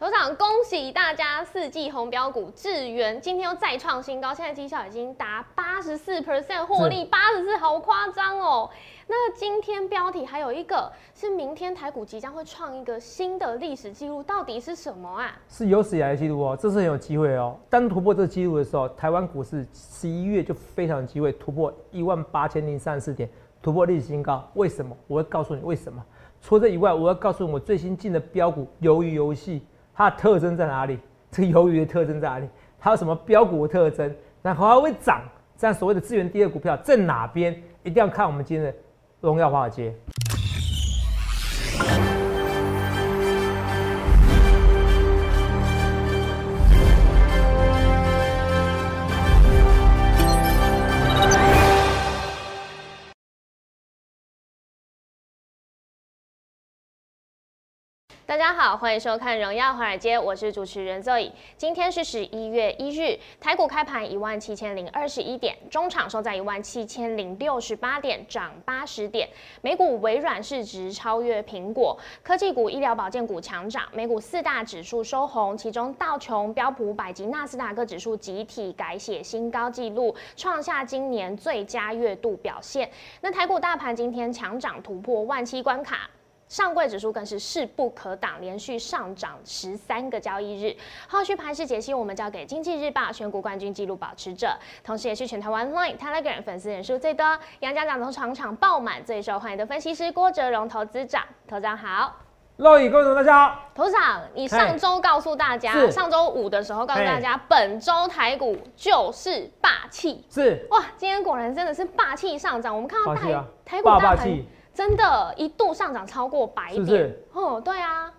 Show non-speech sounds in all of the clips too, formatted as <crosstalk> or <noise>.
头长，恭喜大家！四季红标股智源今天又再创新高，现在绩效已经达八十四 percent 获利，八十四好夸张哦。那今天标题还有一个是明天台股即将会创一个新的历史记录，到底是什么啊？是有史以来的记录哦，这是很有机会哦。当突破这个记录的时候，台湾股市十一月就非常有机会突破一万八千零三十四点，突破历史新高。为什么？我会告诉你为什么。除了这以外，我要告诉你我最新进的标股鱿鱼游戏。它的特征在哪里？这个鱿鱼的特征在哪里？它有什么标股的特征？然后还会涨？这样所谓的资源第二股票在哪边？一定要看我们今天的荣耀华尔街。大家好，欢迎收看《荣耀华尔街》，我是主持人 Zoe。今天是十一月一日，台股开盘一万七千零二十一点，中场收在一万七千零六十八点，涨八十点。美股微软市值超越苹果，科技股、医疗保健股强涨。美股四大指数收红，其中道琼、标普百及纳斯达克指数集体改写新高纪录，创下今年最佳月度表现。那台股大盘今天强涨突破万七关卡。上柜指数更是势不可挡，连续上涨十三个交易日。后续盘势解析，我们交给经济日报选股冠军纪录保持者，同时也是全台湾 Line Telegram 粉丝人数最多、杨家长从场场爆满、最受欢迎的分析师郭哲荣投资长。头长好，各位观众大家好。头长，你上周告诉大家，上周五的时候告诉大家，本周台股就是霸气。是哇，今天果然真的是霸气上涨。我们看到台台股大盘。真的，一度上涨超过百点，哦，对啊，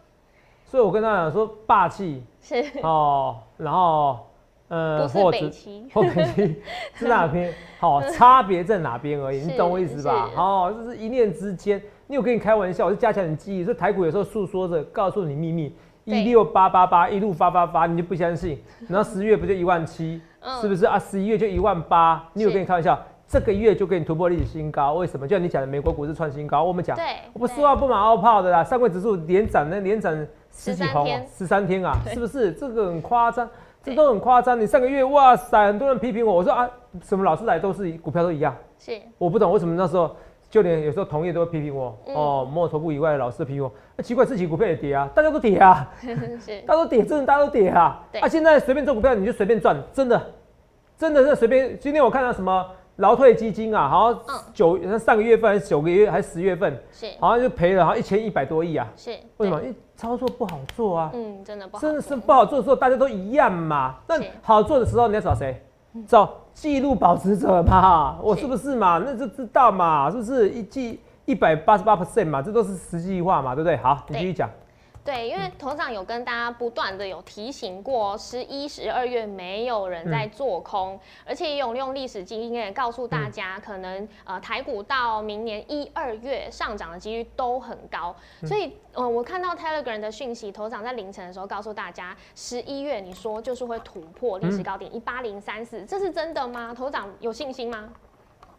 所以我跟他讲说霸气是哦，然后呃，或北齐，或北齐 <laughs> 是哪边？好，差别在哪边而已，<laughs> 你懂我意思吧？哦，就是一念之间。你有跟你开玩笑，我是加强你记忆，说台股有时候诉说着告诉你秘密，一六八八八一路发发发，你就不相信。然后十月不就一万七，是不是啊？十一月就一万八，你有跟你开玩笑？这个月就给你突破历史新高，为什么？就像你讲的，美国股市创新高。我们讲，我不说话不马后炮的啦。上柜指数连涨那连涨十几红，十三天啊，是不是？这个很夸张，这都很夸张。你上个月哇塞，很多人批评我，我说啊，什么老师来都是股票都一样。是，我不懂为什么那时候就连有时候同业都会批评我哦，摸头部以外的老师批评我，那奇怪，自己股票也跌啊，大家都跌啊，<laughs> 是，大家都跌，真的大家都跌啊。啊，现在随便做股票你就随便赚，真的，真的是随便。今天我看到什么？劳退基金啊，好像九上个月份还是九个月还是十月份，是好像就赔了好像一千一百多亿啊。是为什么？因为操作不好做啊。嗯，真的不好。真的是不好做的时候，大家都一样嘛。那好做的时候，你要找谁？找记录保持者嘛。我是不是嘛？那就知道嘛，是不是一记一百八十八 percent 嘛？这都是实际化嘛，对不对？好，你继续讲。对，因为头长有跟大家不断的有提醒过，十一、十二月没有人在做空，而且也有用历史经验告诉大家，可能呃台股到明年一二月上涨的几率都很高。所以呃我看到 Telegram 的讯息，头长在凌晨的时候告诉大家，十一月你说就是会突破历史高点一八零三四，这是真的吗？头长有信心吗？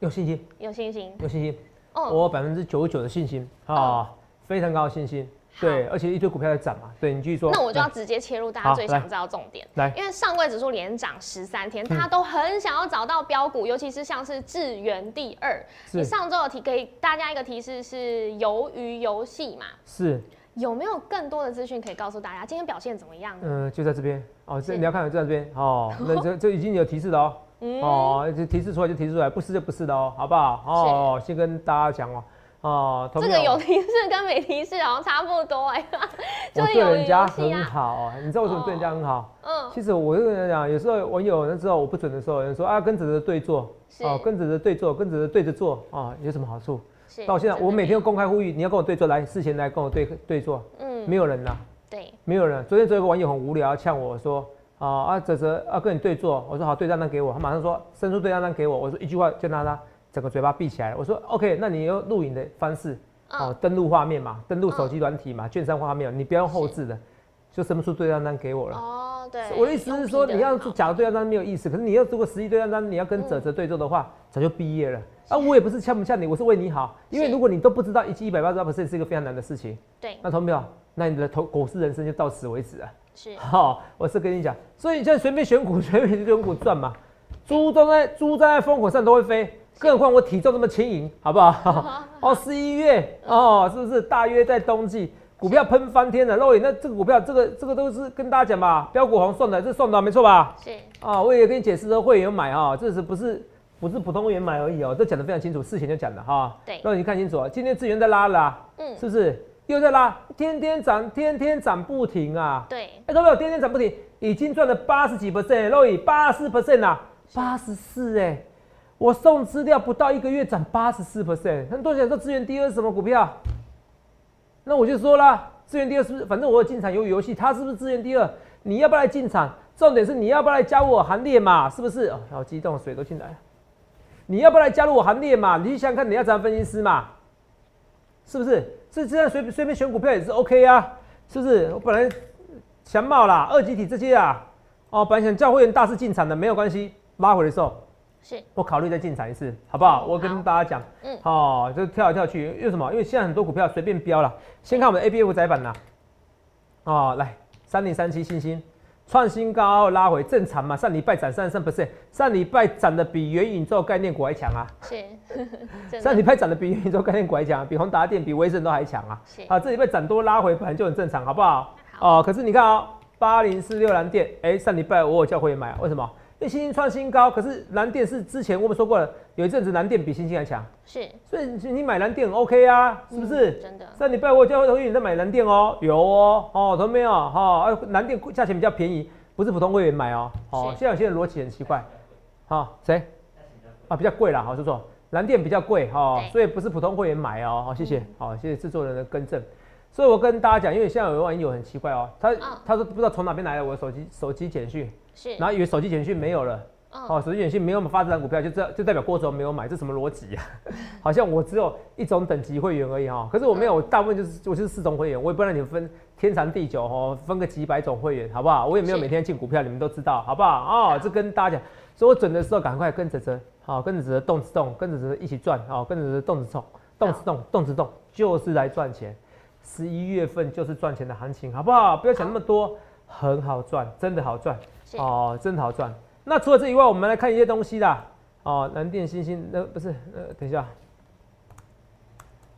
有信心，有信心，有信心。哦，我百分之九十九的信心啊，非常高的信心。对，而且一堆股票在涨嘛。对你继续说。那我就要直接切入大家最想知道重点。来，因为上柜指数连涨十三天，大家都很想要找到标股，尤其是像是智源第二。你上周有提给大家一个提示是鱿鱼游戏嘛？是。有没有更多的资讯可以告诉大家今天表现怎么样？嗯，就在这边哦。这你要看就在这边哦。<laughs> 那这这已经有提示了哦。哦，就提示出来就提示出来，不是就不是的哦，好不好？哦，先跟大家讲哦。哦，这个有提示跟没提示好像差不多哎，<laughs> 就对人家很好，你知道为什么对人家很好？嗯，其实我就跟人讲，有时候网友那知道我不准的时候，有人说啊，跟着的对坐，哦，跟着的对坐，跟着的对着坐啊，有什么好处？到现在我每天都公开呼吁，你要跟我对坐，来事前来跟我对对坐，嗯，没有人呐，对，没有人。昨天有一个网友很无聊，呛我说啊啊，泽泽啊跟你对坐，我说好，对账单给我，他马上说伸出对账单给我，我说一句话就拿他。整个嘴巴闭起来，我说 OK，那你用录影的方式哦，登录画面嘛，登录手机软体嘛，券商画面，你不要用后置的，就生不出对账单给我了。哦，对，我的意思是说，你要做假的对账单没有意思，可是你要如果实际对账单，你要跟泽泽对做的话，早就毕业了。啊，我也不是呛不呛你，我是为你好，因为如果你都不知道一期一百八十八 percent 是一个非常难的事情，对，那同没有？那你的投股市人生就到此为止啊。是，<laughs> 好，我是跟你讲，所以你现在随便选股，随便选股赚嘛。猪都在猪站在风口上都会飞，更何况我体重这么轻盈，好不好？<laughs> 哦，十一月哦，是不是大约在冬季，股票喷翻天了？肉眼那这个股票，这个这个都是跟大家讲吧，标股红送的，这送的没错吧？是啊，我也跟你解释说，会员买啊，这是不是不是普通会员买而已哦？这讲的非常清楚，事前就讲的哈。对肉眼你看清楚啊，今天资源在拉了啊，嗯是不是又在拉？天天涨，天天涨不停啊！对，哎，各位，天天涨不停，已经赚了八十几 percent，肉眼八十 percent 啊，八十四哎，我送资料不到一个月涨八十四 percent，很多人想说资源第二是什么股票？那我就说啦，资源第二是不是？反正我进场有游戏，它是不是资源第二？你要不要来进场？重点是你要不要来加入我行列嘛？是不是？哦，好激动，水都进来了。你要不要来加入我行列嘛？你去想看，你要当分析师嘛？是不是？这这样随随便选股票也是 OK 啊？是不是？我本来强冒啦、二级体这些啊，哦，本来想叫会员大肆进场的，没有关系，拉回的时候是我考虑再进场一次，好不好？我跟大家讲，嗯哦，就跳来跳去，因为什么？因为现在很多股票随便标了。先看我们的 A B F 窄板呐，哦，来三零三七星星创新高拉回正常嘛？上礼拜涨三十三 percent，上礼拜涨的比元宇宙概念股还强啊！是，<laughs> 上的礼拜涨的比元宇宙概念股还强、啊，比宏达电、比威盛都还强啊！是啊，这礼拜涨多拉回本来就很正常，好不好？好哦，可是你看哦，八零四六蓝电，哎，上礼拜我有叫会员买啊，为什么？因为星星创新高，可是蓝电是之前我们说过了，有一阵子蓝电比星星还强，是，所以你买蓝电很 OK 啊，是不是？嗯真的上礼拜我有叫会员在买蓝电哦，有哦，哦，同没有？哈、啊，蓝电价钱比较便宜，不是普通会员买哦。哦，是现在有些人逻辑很奇怪，好、谁？啊，比较贵啦，好，说错，蓝电比较贵哈、对所以不是普通会员买哦。好，谢谢，好，谢谢制作人的更正。所以我跟大家讲，因为现在有网友很奇怪哦，他、嗯他说不知道从哪边来的我的手机手机简讯，是，然后以为手机简讯没有了。嗯，哦，手机简讯没有发这张股票，就这就代表郭总没有买，这什么逻辑啊？<laughs> 好像我只有一种等级会员而已哈、可是我没有，我大部分就是我就是四种会员，我也不让你们分天长地久哦，分个几百种会员，好不好？我也没有每天进股票，你们都知道，好不好？哦，这跟大家讲，所以我准的时候赶快跟着着，好、跟着着动次动，跟着着一起赚，好、跟着着动次动，动次动，动次动，就是来赚钱。十一月份就是赚钱的行情，好不好？不要想那么多，很好赚，真的好赚。哦，真的好赚。那除了这以外，我们来看一些东西啦。哦，蓝电、星星，那、不是，呃，等一下，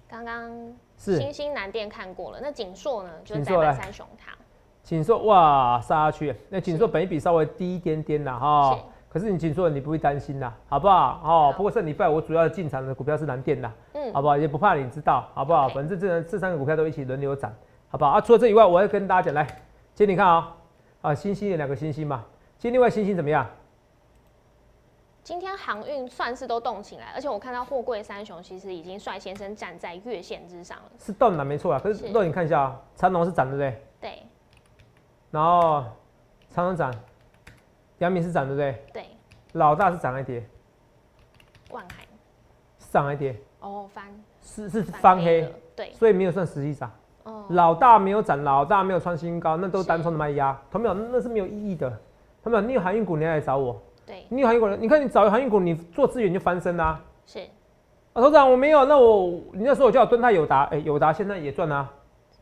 刚刚是星星南店看过了，那锦硕呢，就是在三雄堂，锦硕，哇，杀下去。那锦硕本一比稍微低一点点啦，哈、是可是你锦硕你不会担心啦，好不好？哦，不过上礼拜我主要进场的股票是蓝电啦，嗯好不好？也不怕你知道，好不好反正这这三个股票都一起轮流涨，好不好？啊，除了这以外，我要跟大家讲，来，今天你看啊、啊，星星有两个星星嘛，今天另外星星怎么样？今天航运算是都动起来，而且我看到货柜三雄其实已经率先生站在月线之上了。是动了，没错啊。可是是肉你看一下啊，长龙是涨，对不对？对然后长龙涨，阳明是涨，对不对？对，老大是涨还跌，万海是涨还跌，哦翻是是翻黑了，，对，所以没有算实际涨。哦老大没有涨，老大没有创新高，那都是单冲的卖压，同没有？那是没有意义的。同没有？你有航运股，你要来找我。对你有航运股，你看你找航运股，你做资源就翻身啦、是啊。头长我没有，那我你那时候我叫我蹲泰友达，哎、友达现在也赚啊，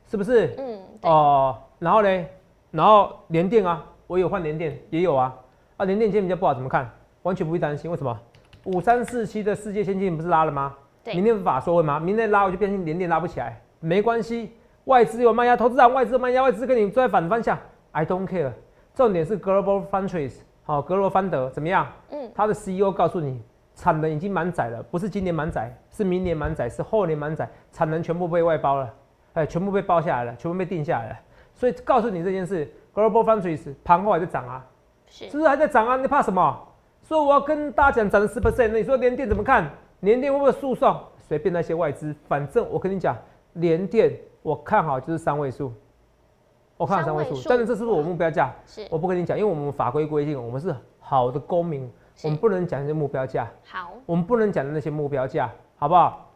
是不是？嗯对哦，然后呢，然后联电啊，我有换联电，也有啊。啊，联电今天比较不好，怎么看？完全不会担心，为什么？五三四七的世界先进不是拉了吗？对明天法说会吗？明天拉我就变成联电拉不起来，没关系，外资有卖压，投资人外资有卖压，外资跟你在反方向，I don't care。重点是 Global Foundries，好、格罗方德怎么样？嗯他的 CEO 告诉你，产能已经满载了，不是今年满载，是明年满载，是后年满载，产能全部被外包了，哎，全部被包下来了，全部被定下来了。所以告诉你这件事，Global Foundries 盘后还在涨啊，是是不是还在涨啊？你怕什么？所以我要跟大家讲，涨了十 percent，那你说联电怎么看？联电会不会诉讼？随便那些外资，反正我跟你讲，联电我看好就是三位数，我看好三位数但是这是不是我目标价？是我不跟你讲，因为我们法规规定，我们是好的公民，我们不能讲那些目标价，好我们不能讲的那些目标价，好不好？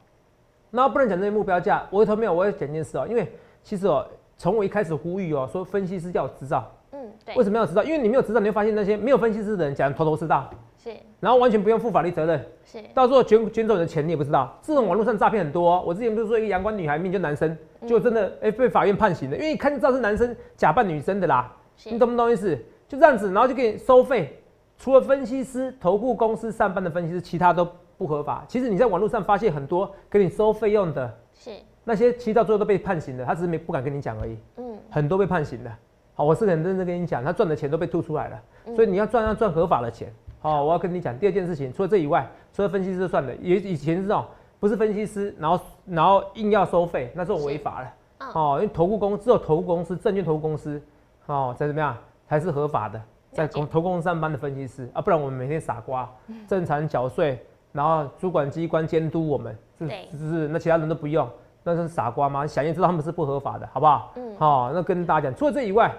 那不能讲那些目标价，我头没有，我要讲一件事哦，因为其实哦，从我一开始呼吁哦，说分析师要有执照，嗯对为什么要有执照？因为你没有执照，你会发现那些没有分析师的人讲的头头是道，是然后完全不用负法律责任，是到时候卷卷走你的钱你也不知道。这种网络上诈骗很多、哦，我之前不是说一个阳光女孩命就男生，就真的哎、被法院判刑了，因为一看就知道是男生假扮女生的啦。你懂不懂意思？就这样子，然后就给你收费。除了分析师、投顾公司上班的分析师，其他都不合法。其实你在网络上发现很多给你收费用的，是那些其实到最后都被判刑的，他只是没不敢跟你讲而已。嗯，很多被判刑的。好，我是很认真跟你讲，他赚的钱都被吐出来了。所以你要赚要赚合法的钱。好，我要跟你讲第二件事情，除了这以外，除了分析师算的，以以前是这种，不是分析师，然后然后硬要收费，那这种违法了。哦，因为投顾公只有投顾公司、证券投顾公司，哦，在怎么样才是合法的，在投投公司上班的分析师啊，不然我们每天傻瓜，正常缴税，然后主管机关监督我们，是是那其他人都不用，那是傻瓜吗？想也知道他们是不合法的，好不好？嗯，好，那跟大家讲，除了这以外，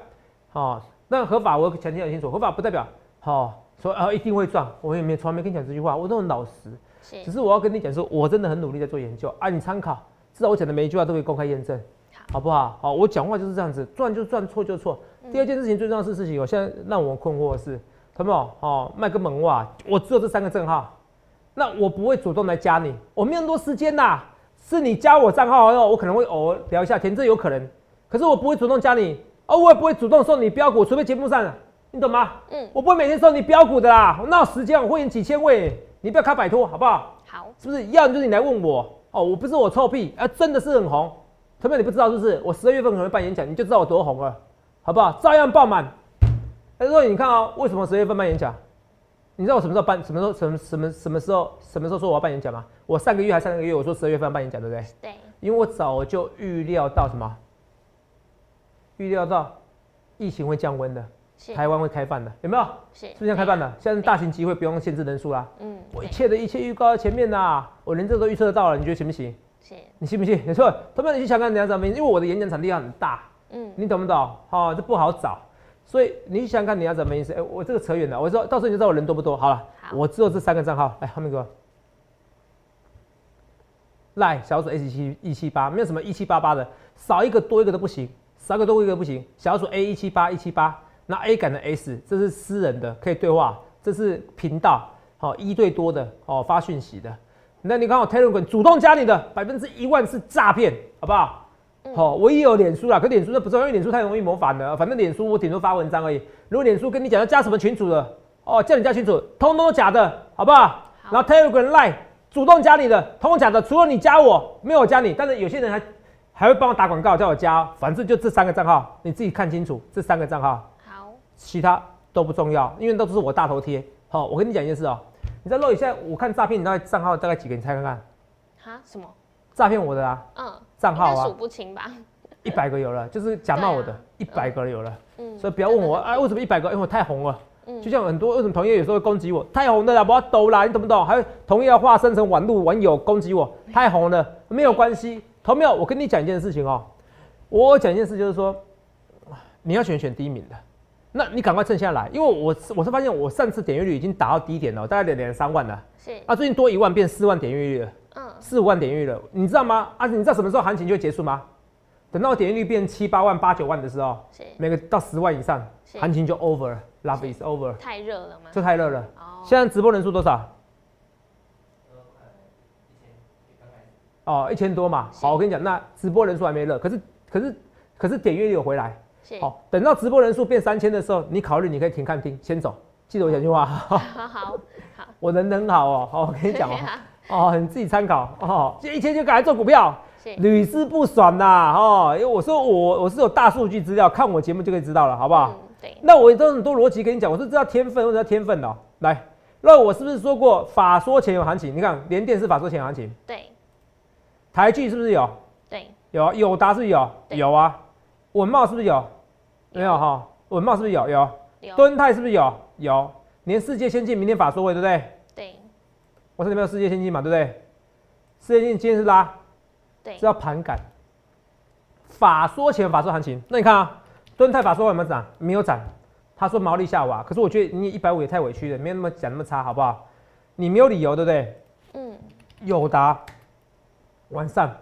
好，那合法我强调很清楚，合法不代表好说啊一定会赚，我也没从来没跟你讲这句话，我都很老实，只是我要跟你讲说，我真的很努力在做研究啊，你参考，至少我讲的每一句话都可以公开验证。好不好？好，我讲话就是这样子，赚就赚，错就错。第二件事情最重要的事情，我现在让我困惑的是，看到没有？哦，卖个萌袜，我只有这三个账号，那我不会主动来加你，我没有那么多时间呐。是你加我账号后，我可能会偶尔聊一下天，这有可能。可是我不会主动加你，哦，我也不会主动送你标股，除非节目上，你懂吗？嗯，我不会每天送你标股的啦，我哪有时间？我会员几千位，你不要开摆脱，好不好？好，是不是？要就是你来问我，哦，我不是我臭屁，啊，真的是很红。特别你不知道是不是？我十二月份可能会办演讲，你就知道我多红了，好不好？照样爆满。他说：“你看啊，为什么十月份办演讲？你知道我什么时候办？什么时候？什么什么什么时候？什么时候说我要办演讲吗？我上个月还上个月我说十二月份办演讲，对不对？对。因为我早就预料到什么？预料到疫情会降温的，台湾会开放的，有没有？是。是不是开放的？现在大型集会不用限制人数啦。嗯。我一切的一切预告在前面呐，我连这都预测得到了，你觉得行不行？你信不信？没错，他们你去想看你要怎么？因为我的演讲场地很大，嗯，你懂不懂？好，这不好找，所以你想看你要怎么意思？哎，我这个扯远了。我说到时候你就知道我人多不多。好了，我只有这三个账号，来后面给我。赖小鼠 S 七一七八，没有什么一七八八的，少一个多一个都不行，少一个多一个不行。小鼠 A 一七八一七八，那 A 改的 S，这是私人的，可以对话，这是频道，好一对多的，哦发讯息的。那你看我 Telegram 主动加你的百分之一万是诈骗，好不好？好，我也有脸书啦，可脸书那不重要，因为脸书太容易模仿了。反正脸书我顶多发文章而已。如果脸书跟你讲要加什么群主的，哦，叫你加群主，通通都假的，好不好？然后 Telegram Line 主动加你的，通通假的，除了你加我，没有我加你。但是有些人还还会帮我打广告，叫我加，反正就这三个账号，你自己看清楚这三个账号。好，其他都不重要，因为都是我大头贴。好，我跟你讲一件事哦。你在露一下，我看诈骗，你大概账号大概几个？你猜看看。哈？什么？诈骗我的啊？嗯。账号啊？数不清吧？一百个有了，就是假冒我的，一百个有了。嗯。所以不要问我啊，为什么一百个？因为我太红了。嗯。就像很多为什么同业有时候会攻击我，太红的啦，不要抖啦，你懂不懂？还同业要化身成网络网友攻击我，太红了，没有关系。同有，我跟你讲一件事情哦，我讲一件事就是说，你要选选第一名的。那你赶快趁下来，因为我我是发现我上次点阅率已经达到低点了，大概两两三万了。是啊，最近多一万变四万点阅率了。嗯，四五万点阅率了，你知道吗？啊，你知道什么时候行情就会结束吗？等到点阅率变七八万、八九万的时候，是每个到十万以上，行情就 over，love is over。太热了吗？这太热了。哦。现在直播人数多少？哦，一千多嘛。好，我跟你讲，那直播人数还没热，可是可是可是点阅率有回来。好，等到直播人数变三千的时候，你考虑你可以停看听，先走。记得我讲句话。<laughs> 好好好，我人很好哦。好，我跟你讲哦，<laughs> 哦，你自己参考哦。这一千就赶来做股票，屡试不爽呐。哦，因为我说我我是有大数据资料，看我节目就可以知道了，好不好？对。那我都很多逻辑跟你讲，我是知道天分，或者天分的。来，那我是不是说过法说前有行情？你看连电是法说前有行情。对。台剧是不是有？对。有友达是有？有啊。文茂是不是有？没有哈，稳茂是不是有有？有。敦泰是不是有有？连世界先进明天法说会对不对？对。我说你没有世界先进嘛，对不对？世界先进今天是拉，对，是要盘感。法说前法说行情，那你看啊，敦泰法说有没有涨？没有涨。他说毛利下滑，可是我觉得你一百五也太委屈了，没有那么讲那么差，好不好？你没有理由，对不对？嗯。友达完善，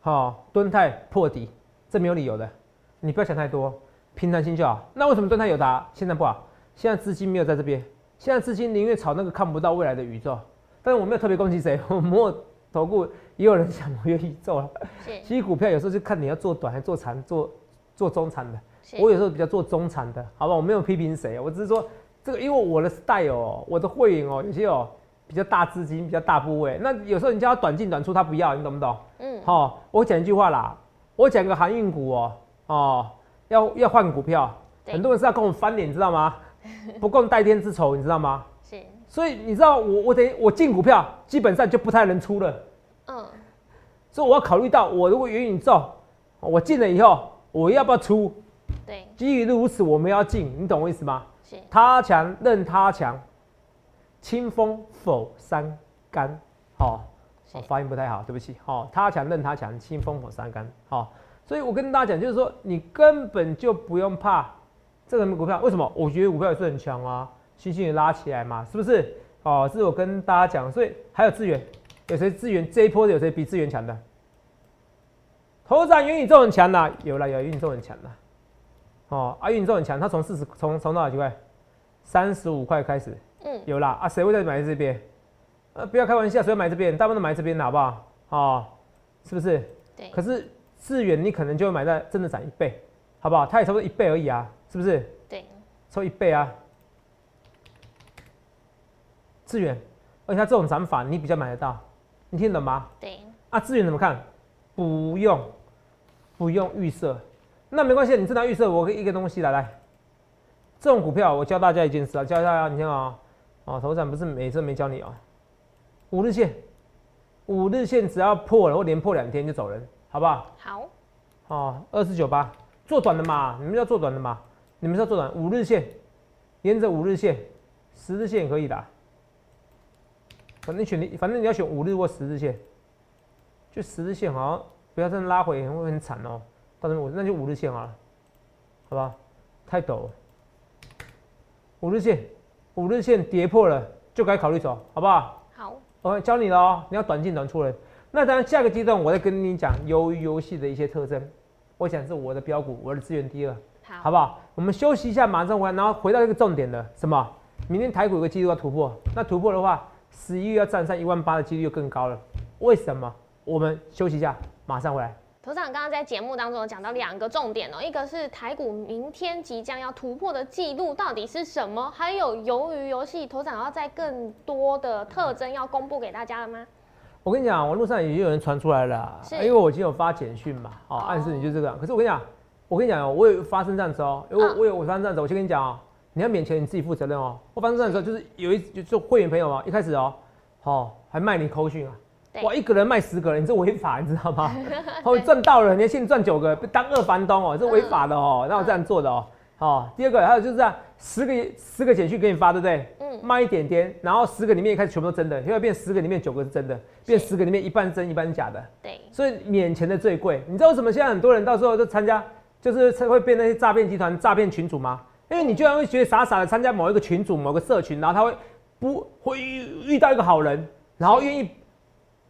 好，敦泰破底，这没有理由的，你不要想太多。平常心就好。那为什么对它有答？现在不好，现在资金没有在这边。现在资金宁愿炒那个看不到未来的宇宙。但是我没有特别攻击谁，<laughs> 我摸投顾也有人想摩元宇宙了。其实股票有时候就看你要做短还是做长，做做中长的。我有时候比较做中长的，好吧？我没有批评谁，我只是说这个，因为我的 style 哦，我的会员哦，有些哦比较大资金，比较大部位，那有时候你叫他短进短出，他不要，你懂不懂？嗯。好，我讲一句话啦，我讲个航运股哦，哦，要要换股票，很多人是要跟我翻脸，你知道吗？<laughs> 不共戴天之仇，你知道吗？是。所以你知道我我等于我进股票基本上就不太能出了。嗯。所以我要考虑到，我如果元宇宙，我进了以后，我要不要出？对，基于如此，我们要进，你懂我意思吗？是。他强任他强，清风否三干。好，我发音不太好，对不起。好，他强任他强，清风否三干。好，所以我跟大家讲，就是说你根本就不用怕这个股票，为什么？我觉得股票也是很强啊，星星也拉起来嘛，是不是？哦，这是我跟大家讲，所以还有资源。有谁资源这一波有谁比资源强的？头涨元宇宙很强的，有了有元宇宙很强的，哦啊元宇宙很强，它从四十从从多少几块？三十五块开始，嗯，有啦啊，谁会在买这边？呃，不要开玩笑，谁要买这边？大部分都买这边的好不好？哦，是不是？对。可是致远你可能就会买在真的涨一倍，好不好？它也差不多一倍而已啊，是不是？对。抽一倍啊，致远，而且它这种涨法你比较买得到。你听懂吗？对。啊，致远怎么看？不用，不用预设。那没关系，你正常预设，我一个东西来来。这种股票，我教大家一件事啊，教大家，你看啊，啊，头涨不是每次没教你哦。五日线，五日线只要破了或连破两天就走人，好不好？好。哦，二四九八，做短的嘛，你们要做短的嘛，你们是要做短，五日线，沿着五日线，十日线也可以的。反正选你，反正你要选五日或十日线，就十日线好像不要再拉回，会很惨哦。到时候我那就五日线好了，好吧？太陡了。五日线，五日线跌破了就该考虑走，好不好？好，我教你了哦，你要短进短出了。那当然，下个阶段我再跟你讲鱿鱼游戏的一些特征。我想是我的标股，我的资源第二，好，好不好？我们休息一下，马上回来，然后回到一个重点的什么？明天台股有个记录要突破，那突破的话。十一月要站上一万八的几率就更高了，为什么？我们休息一下，马上回来。头长刚刚在节目当中有讲到两个重点哦，一个是台股明天即将要突破的记录到底是什么？还有鱿鱼游戏，头长要在更多的特征要公布给大家了吗？我跟你讲，网络上已经有人传出来了，因为我已经有发简讯嘛，哦，暗示你就这个。可是我跟你讲，我跟你讲哦，我有发生这样子哦，我我有我发生这样子，我先跟你讲哦。你要免钱，你自己负责任哦。我发生这样子，就是有一就做会员朋友嘛，一开始哦，好还卖你口讯啊，哇，一个人卖十个人，你这违法，你知道吗？<laughs> 哦，赚到了，你先赚九个，当二房东哦，这违法的哦，让我这样做的哦。好，第二个还有就是这样，十个十个简讯给你发，对不对？嗯。卖一点点，然后十个里面一开始全部都真的，因为变十个里面九个是真的，变十个里面一半真一半假的。对。所以免钱的最贵，你知道为什么现在很多人到时候就参加，就是会被那些诈骗集团、诈骗群主吗？因为你居然会觉得傻傻的参加某一个群组、某个社群，然后他会不会遇到一个好人，然后愿意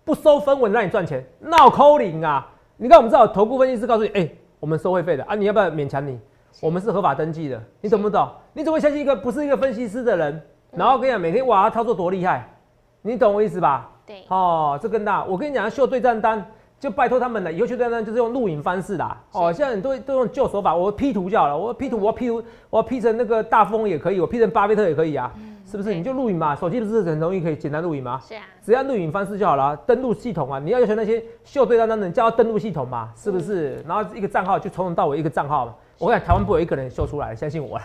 不收分文让你赚钱，闹扣零啊！你看我们知道投顾分析师告诉你，哎，我们收会费的啊，你要不要勉强你？我们是合法登记的，你懂不懂？你怎么会相信一个不是一个分析师的人？然后跟你讲，每天哇，他操作多厉害，你懂我意思吧？对，哦，这更大。我跟你讲，秀对账单。就拜托他们了，以后秀对单就是用录影方式的哦。现在很多都用旧手法，我 P 图就好了。我 P 图，我 P 图，我 P 成那个大风也可以，我 P 成巴菲特也可以啊，是不是？你就录影嘛，手机不是很容易可以简单录影吗？是啊，只要录影方式就好了。登录系统啊，你要要求那些秀对单单的，叫他登录系统嘛，是不是？然后一个账号就从头到尾一个账号嘛。我看台湾不有一个人秀出来，相信我了。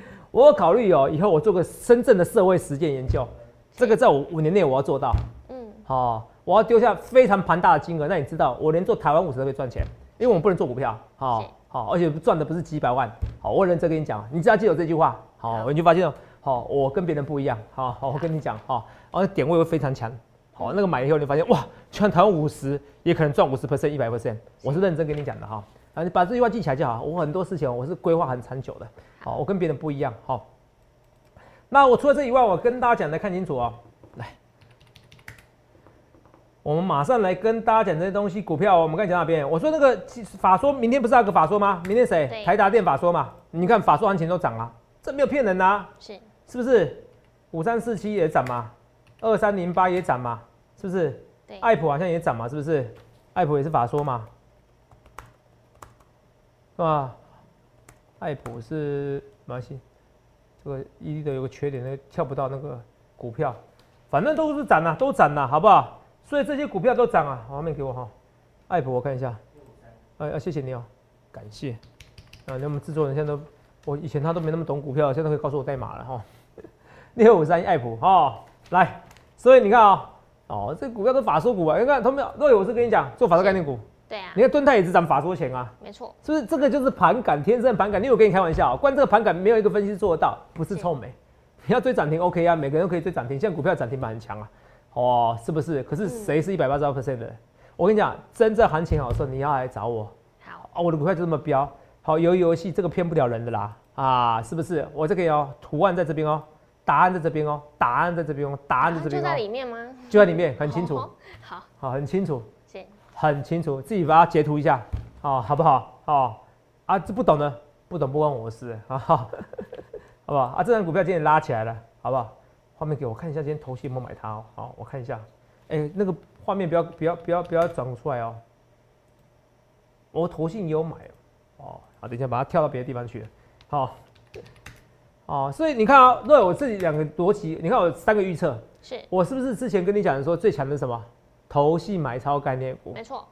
<laughs> 我考虑哦，以后我做个深圳的社会实践研究，这个在我五年内我要做到。嗯，好。我要丢下非常庞大的金额，那你知道我连做台湾五十都可以赚钱，因为我们不能做股票，好好，而且赚的不是几百万，好，我认真跟你讲，你只要记住这句话，好，你就发现，好，我跟别人不一样，好好，我跟你讲，好，然后点位会非常强，好，那个买以后你发现，哇，全台湾五十也可能赚五十 percent、一百 percent，我是认真跟你讲的哈，啊，你把这句话记起来就好，我很多事情我是规划很长久的，好，我跟别人不一样，好，那我除了这以外，我跟大家讲的看清楚哦。来我们马上来跟大家讲这些东西。股票，我们刚讲哪边？我说那个法说，明天不是有个法说吗？明天谁？台达电法说嘛？你看法说行情都涨了，这没有骗人的。是，是不是？五三四七也涨嘛？二三零八也涨嘛？是不是？爱普好像也涨嘛？是不是？爱普也是法说嘛？是吧？爱普是没关系，这个一的有个缺点，那个跳不到那个股票，反正都是涨呐，都涨呐，好不好？所以这些股票都涨啊，画面给我哈，爱普我看一下，哎啊，谢谢你哦，感谢啊，那我们制作人现在都，我以前他都没那么懂股票，现在可以告诉我代码了哈，六五三爱普哈，来，所以你看啊，哦，这股票都法说股啊，你看他们，若有我是跟你讲做法说概念股。对啊，你看敦泰也是涨法说钱啊，没错，是不是？这个就是盘感，天生盘感。你有跟你开玩笑，关这个盘感没有一个分析师做得到，不是臭美。你要追涨停 OK 啊，每个人都可以追涨停，现在股票涨停板很强啊，哦，是不是？可是谁是一百八十二 percent 的？我跟你讲，真正行情好的时候，你要来找我。好啊，我的股票就这么标。好，游游戏这个骗不了人的啦，啊，是不是？我这个哦，图案在这边哦，答案在这边哦，答案在这边哦，答案在这边就在里面吗？就在里面，很清楚。好，好，很清楚。是。很清楚，自己把它截图一下，哦，好不好？哦，啊，这不懂的，不懂不关我的事，啊，<laughs> 好不好？啊，这张股票今天拉起来了，好不好？画面给我看一下，今天头信有没有买它哦？好，我看一下，哎，那个画面不要不要不要不要转出来哦。我头信有买哦，好，等一下把它跳到别的地方去，好，哦，所以你看啊，若我自己两个逻辑，你看我三个预测，是我是不是之前跟你讲的说最强的是什么？投系买超概念股，没错。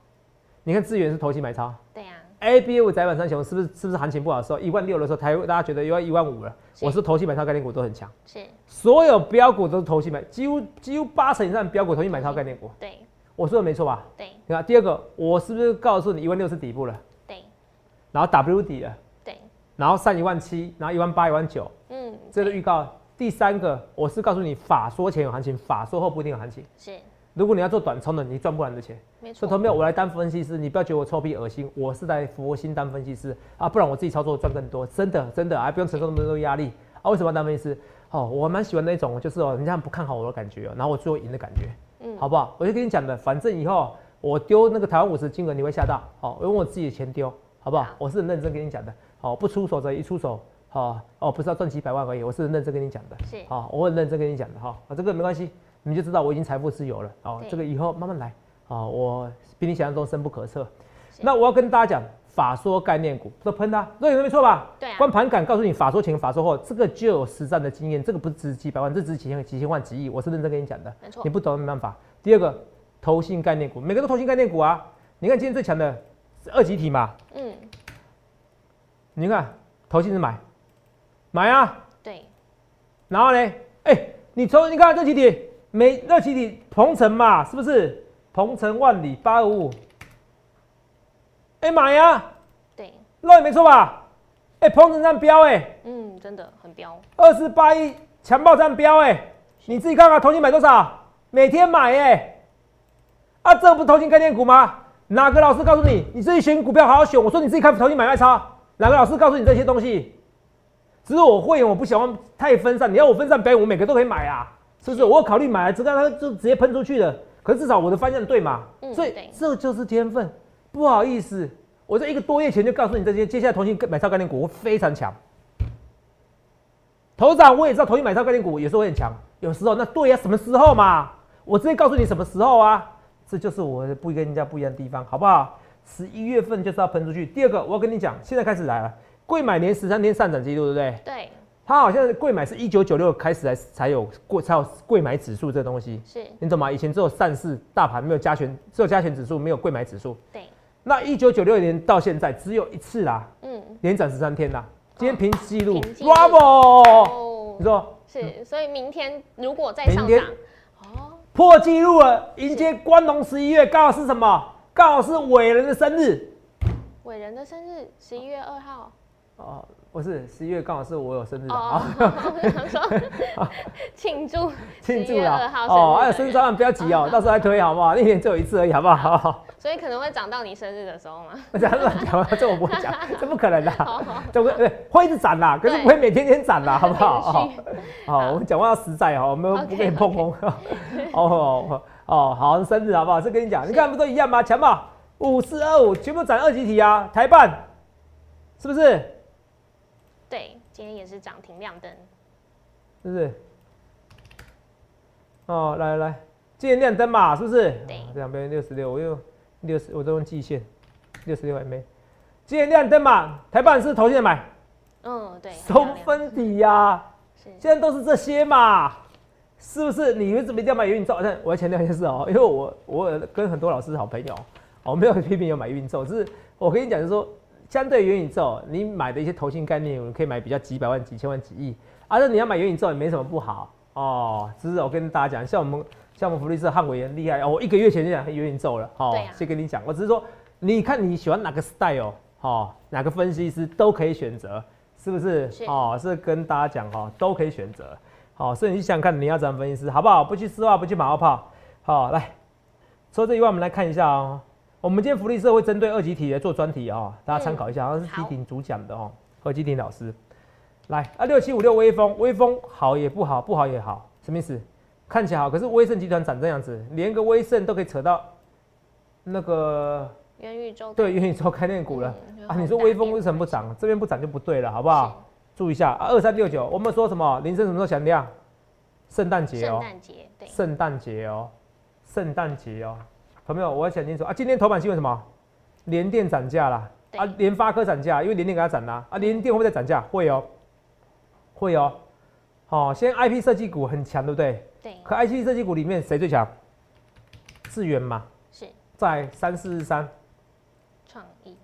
你看资源是投系买超，对呀。A B U 窄板三雄是不是是不是行情不好的时候，一万六的时候，台大家觉得要一万五了。我是投系买超概念股都很强，是。所有标股都是投系买，几乎几乎八成以上标股投系买超概念股。对。我说的没错吧？对。你看第二个，我是不是告诉你一万六是底部了？对。然后 W 底了。对。然后上一万七，然后一万八、一万九。嗯。这个预告。第三个，我是告诉你法说前有行情，法说后不一定有行情。是。如果你要做短冲的，你赚不完的钱。没错。所以，同学我来当分析师，你不要觉得我臭屁恶心，我是在佛心当分析师啊，不然我自己操作赚更多，真的真的啊，不用承受那么多压力啊。为什么要当分析师？哦，我蛮喜欢那种，就是哦，人家不看好我的感觉，然后我最后赢的感觉，嗯，好不好？我就跟你讲的，反正以后我丢那个台湾五十金额，你会吓到，好，用我自己的钱丢，好不好？我是很认真跟你讲的，好，不出手则一出手，好，哦，不是要赚几百万而已，我是很认真跟你讲的，是，好，我很认真跟你讲的，哈，啊，这个没关系。你就知道我已经财富自由了哦，这个以后慢慢来啊，我比你想象中深不可测。那我要跟大家讲，法说概念股都喷它，这有没错吧？对。啊光盘感告诉你，法说前、法说后，这个就有实战的经验，这个不是值几百万，这只是几千、几千万、几亿，我是认真跟你讲的。没错。你不懂没办法。第二个，投信概念股，每个都投信概念股啊。你看今天最强的二级体嘛，嗯。你看投信是买，买啊。对。然后呢？哎，你从你看这几体。每这几体鹏程嘛，是不是？鹏程万里八二五，哎买呀！对，那也没错吧？哎，鹏程站标哎，嗯，真的很标，二四八一强暴站标哎，你自己看看，投信买多少？每天买哎，啊，这不是投信概念股吗？哪个老师告诉你？你自己选股票好好选。我说你自己看投机买卖差，哪个老师告诉你这些东西？只是我会员，我不喜欢太分散。你要我分散表演，我每个都可以买啊。是不是？我考虑买了，只看它就直接喷出去了。可是至少我的方向对嘛？所以这就是天分。不好意思，我在一个多月前就告诉你这些。接下来投信买超概念股会非常强。头长我也知道投信买超概念股有时候会很强，有时候那对呀，什么时候嘛？我直接告诉你什么时候啊？这就是我不跟人家不一样的地方，好不好？十一月份就是要喷出去。第二个，我要跟你讲，现在开始来了，贵买连十三天上涨记录，对不对？对。它好像是贵买是一九九六开始才才有贵才有贵买指数这东西，是你懂吗？以前只有上市大盘没有加权，只有加权指数没有贵买指数。对，那一九九六年到现在只有一次啦，嗯，连涨十三天啦，今天平记录，Bravo！你说是，所以明天如果再上涨，哦，破纪录了，迎接关龙十一月，刚好是什么？刚好是伟人的生日，伟人的生日十一月二号，哦。不是十一月刚好是我有生日啊！<laughs> 庆祝庆祝了哦！哎，生日照不要急哦，到时候再推好不好？一年只有一次而已，好不好？<laughs> 所以可能会涨到你生日的时候吗？<laughs> 这样乱讲，这我不会讲，这不可能的，这不对，会一直涨啦，可是不会每天天涨啦，好不好？好，我们讲话要实在哈，我们不跟你碰碰。哦哦，好，生日好不好？这跟你讲，你看不都一样吗？强吧？五四二五全部涨二级体啊，台办是不是？对，今天也是涨停亮灯，是不是？哦，来来来，今天亮灯嘛，是不是？对，两边六十六，我又六十，我都用季线，六十六还没。今天亮灯嘛，台办是头先买，嗯，对，收分底呀、是现在都是这些嘛，是不是？你为什么一定要买元宇宙？但我要强调一件事哦，因为我我跟很多老师是好朋友，我没有批评有买元宇宙，只是我跟你讲，就是说，相对元宇宙，你买的一些投信概念，你可以买比较几百万、几千万、几亿，而、且你要买元宇宙也没什么不好哦。只是我跟大家讲，像我们像我们福利社汉伟很厉害哦，我一个月前就讲元宇宙了，哦先跟你讲，我只是说，你看你喜欢哪个 style 哦，哪个分析师都可以选择。是不是？是哦，是跟大家讲、哦，都可以选择。好、所以你想想看你要怎么分析师，好不好？不去丝袜，不去马后炮。好、来，除了这以外，我们来看一下哦。我们今天福利社会针对二级体来做专题哦，大家参考一下，好像是好基鼎主讲的哦，何基鼎老师。来啊，六七五六微风，微风好也不好，不好也好，什么意思？看起来好，可是威盛集团长这样子，连个威盛都可以扯到那个元宇宙对元宇宙概念股了。嗯啊，你说威风为什么不涨？这边不涨就不对了，好不好？注意一下啊，二三六九，我们说什么？铃声什么时候响亮？圣诞节圣哦，诞节对，圣诞节哦，圣诞节哦，朋友，我要想清楚啊，今天头版新闻什么？联电涨价啦，对啊，联发科涨价，因为联电给它涨啦，啊，联电会不会再涨价？会哦，会哦。好、现在 IP 设计股很强，对不对？对，可 IP 设计股里面谁最强？智源嘛，是在三四四三，创意，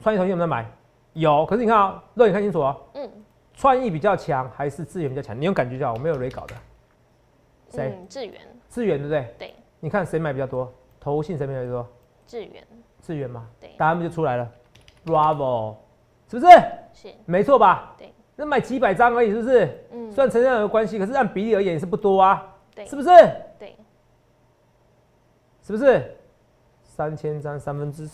创意同学有没有买？有，可是你看啊、肉眼看清楚哦，嗯，创意比较强还是智源比较强？你用感觉就好，我没有雷搞的。谁？嗯，智源，智源对不对？对，你看谁买比较多？投信谁买比较多？智源，智源嘛，对，答案不就出来了？Bravo，是不是？是，没错吧？对，那买几百张而已，是不是？嗯，虽然成交量有关系，可是按比例而言也是不多啊，对，是不是？对，是不是？三千张三分之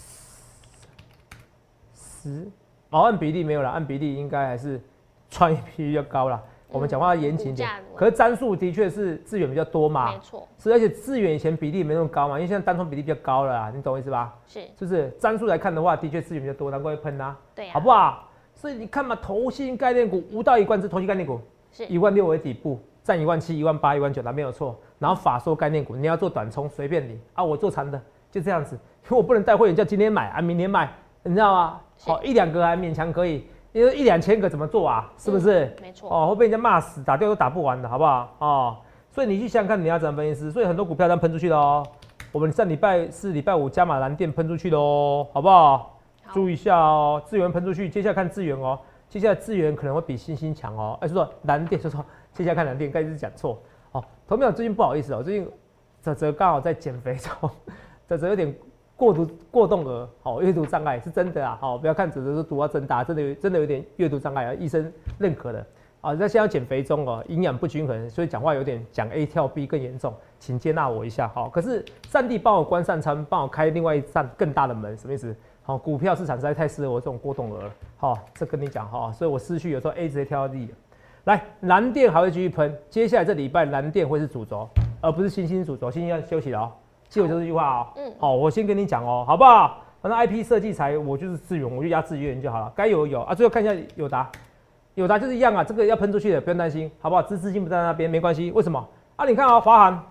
十，哦，按比例没有了，按比例应该还是创意比例比较高啦。我们讲话要严谨一点，可是张数的确是资源比较多嘛没，错，是而且资源以前比例没那么高嘛，因为现在单冲比例比较高了啦，你懂我意思吧？是，是不是？张数来看的话，的确资源比较多，难怪会喷啊，对呀，好不好？所以你看嘛，投信概念股五到一贯之投信概念股，是，一万六为底部，占一万七、一万八、一万九，那没有错。然后法说概念股，你要做短冲随便你啊，我做长的就这样子，因为我不能带会员叫今天买啊，明天买，你知道吗？是好、一两个还勉强可以，因为一两千个怎么做啊？是不是？嗯没错，哦，会被人家骂死，打掉都打不完的，好不好？哦，所以你去想想看，你要怎么分析师？所以很多股票这样喷出去了哦。我们上礼拜四、礼拜五加码蓝电喷出去的哦，好不好？好注意一下哦，资源喷出去，接下来看资源哦，接下来资源可能会比星星强哦。哎、是说蓝电，就说接下来看蓝电，该是讲错哦。投票最近不好意思哦，最近泽泽刚好在减肥中，<laughs> 泽泽有点过度过动儿，好、阅读障碍是真的啊，好、不要看泽泽说读到真大，真的有真的有点阅读障碍啊，医生认可的。啊，那现在减肥中哦，营养不均衡，所以讲话有点讲 A 跳 B 更严重，请接纳我一下好。可是上帝帮我关上窗，帮我开另外一扇更大的门，什么意思？好，股票市场实在太适合我这种郭董儿，好，这跟你讲哈，所以我失去有时候 A 直接跳到 D。来，蓝电还会继续喷，接下来这礼拜蓝电会是主轴，而不是星星主轴，星星要休息了哦。记我这句话哦。嗯好，我先跟你讲哦，好不好？反正 IP 设计才我就是资源，我就压资源就好了，该有有啊。最后看一下友达，友达就是一样啊，这个要喷出去的，不用担心，好不好？资资金不在那边没关系，为什么？啊，你看啊、华航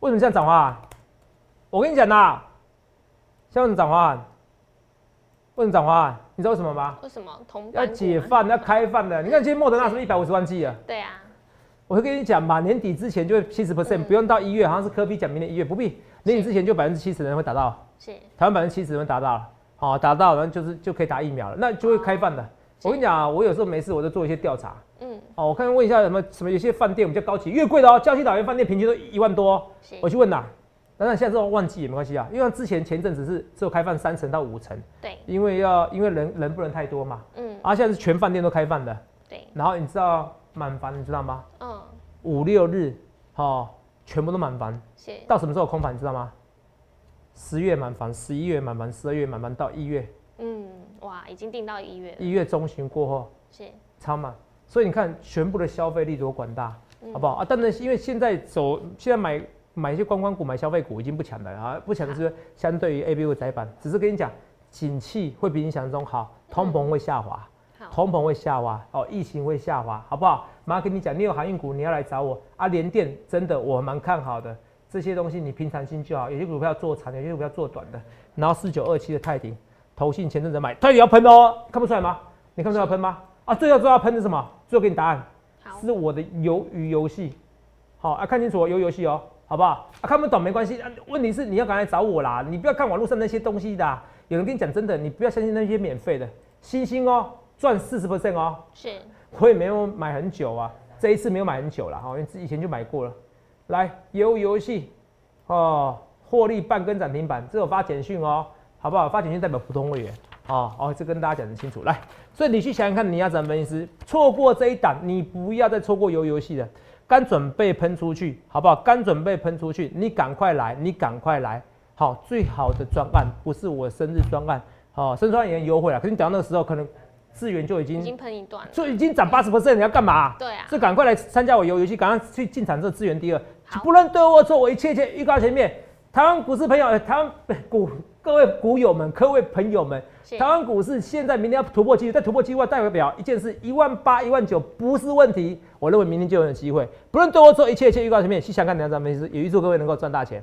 为什么这样涨华航？我跟你讲呐，像为什么涨华航？为什么涨华航？你知道为什么吗？为什么同要？解放，要开放的。你看今天莫德纳是不是一百五十万剂啊？对啊，我会跟你讲嘛，年底之前就会七十 percent，嗯。不用到一月，好像是科比讲明年一月，不必，年底之前就百分之七十人会达到，是。台湾百分之七十人会达到。了，好、达到，然后就是就可以打疫苗了，那就会开放的。是。我跟你讲啊，我有时候没事我就做一些调查，嗯，哦，我看问一下什么什么有些饭店比较高级，越贵的哦，礁溪岛园饭店平均都一万多。哦、我去问呐，当然现在这种旺季也没关系啊，因为之前前阵子是只有开放三成到五成，对，因为要因为人人不能太多嘛，嗯，啊，现在是全饭店都开放的，对，然后你知道满房你知道吗？嗯，五六日，哦，全部都满房，是，到什么时候空房你知道吗？十月满房，十一月满房，十二月满房，到一月，嗯，哇，已经定到一月了，一月中旬过后是，超满，所以你看全部的消费力多广大，嗯。好不好？啊？当然是因为现在走，现在买买一些观光股、买消费股已经不强了啊，不强的是相对于 A B U 窄板，只是跟你讲，景气会比你想象中好，通膨会下滑，好，通膨会下滑，哦，疫情会下滑，好不好？马上跟你讲，你有航运股，你要来找我啊。联电真的我蛮看好的，这些东西你平常心就好，有些股票做长，有些股票做短的。然后四九二七的泰鼎，投信前阵子买，它也要喷哦，看不出来吗？你看出来要喷吗？啊，最后最后要喷的是什么？最后给你答案，是我的鱿鱼游戏。好啊，看清楚哦，鱿鱼游戏哦，好不好？啊，看不懂没关系，问题是你要赶来找我啦，你不要看网络上那些东西的，有人跟你讲真的，你不要相信那些免费的。星星哦，赚四十 percent 哦，是，我也没有买很久啊，这一次没有买很久了哈，因为以前就买过了。来，鱿鱼游戏哦。获利半根涨停板，这有发简讯哦，好不好？发简讯代表普通会员哦哦，这跟大家讲的清楚。来，所以你去想想看，你要怎么分析？错过这一档，你不要再错过游游戏了。刚准备喷出去，好不好？刚准备喷出去，你赶快来，你赶快来。好，最好的专案不是我生日专案，好，生日专案也优惠了。可是你等到那个时候，可能资源就已经已经喷一段了，就已经涨八十 percent，你要干嘛？对啊，所以赶快来参加我游游戏，赶快去进场这资源第二。不论对或错，我一切一切预告前面。台湾股市朋友，台湾股各位股友们，各位朋友们，台湾股市现在明天要突破机会，在突破机会代表一件事：一万八、一万九不是问题。我认为明天就有机会。不论对或错一切一切预告前面，去想看两张分析，也预祝各位能够赚大钱。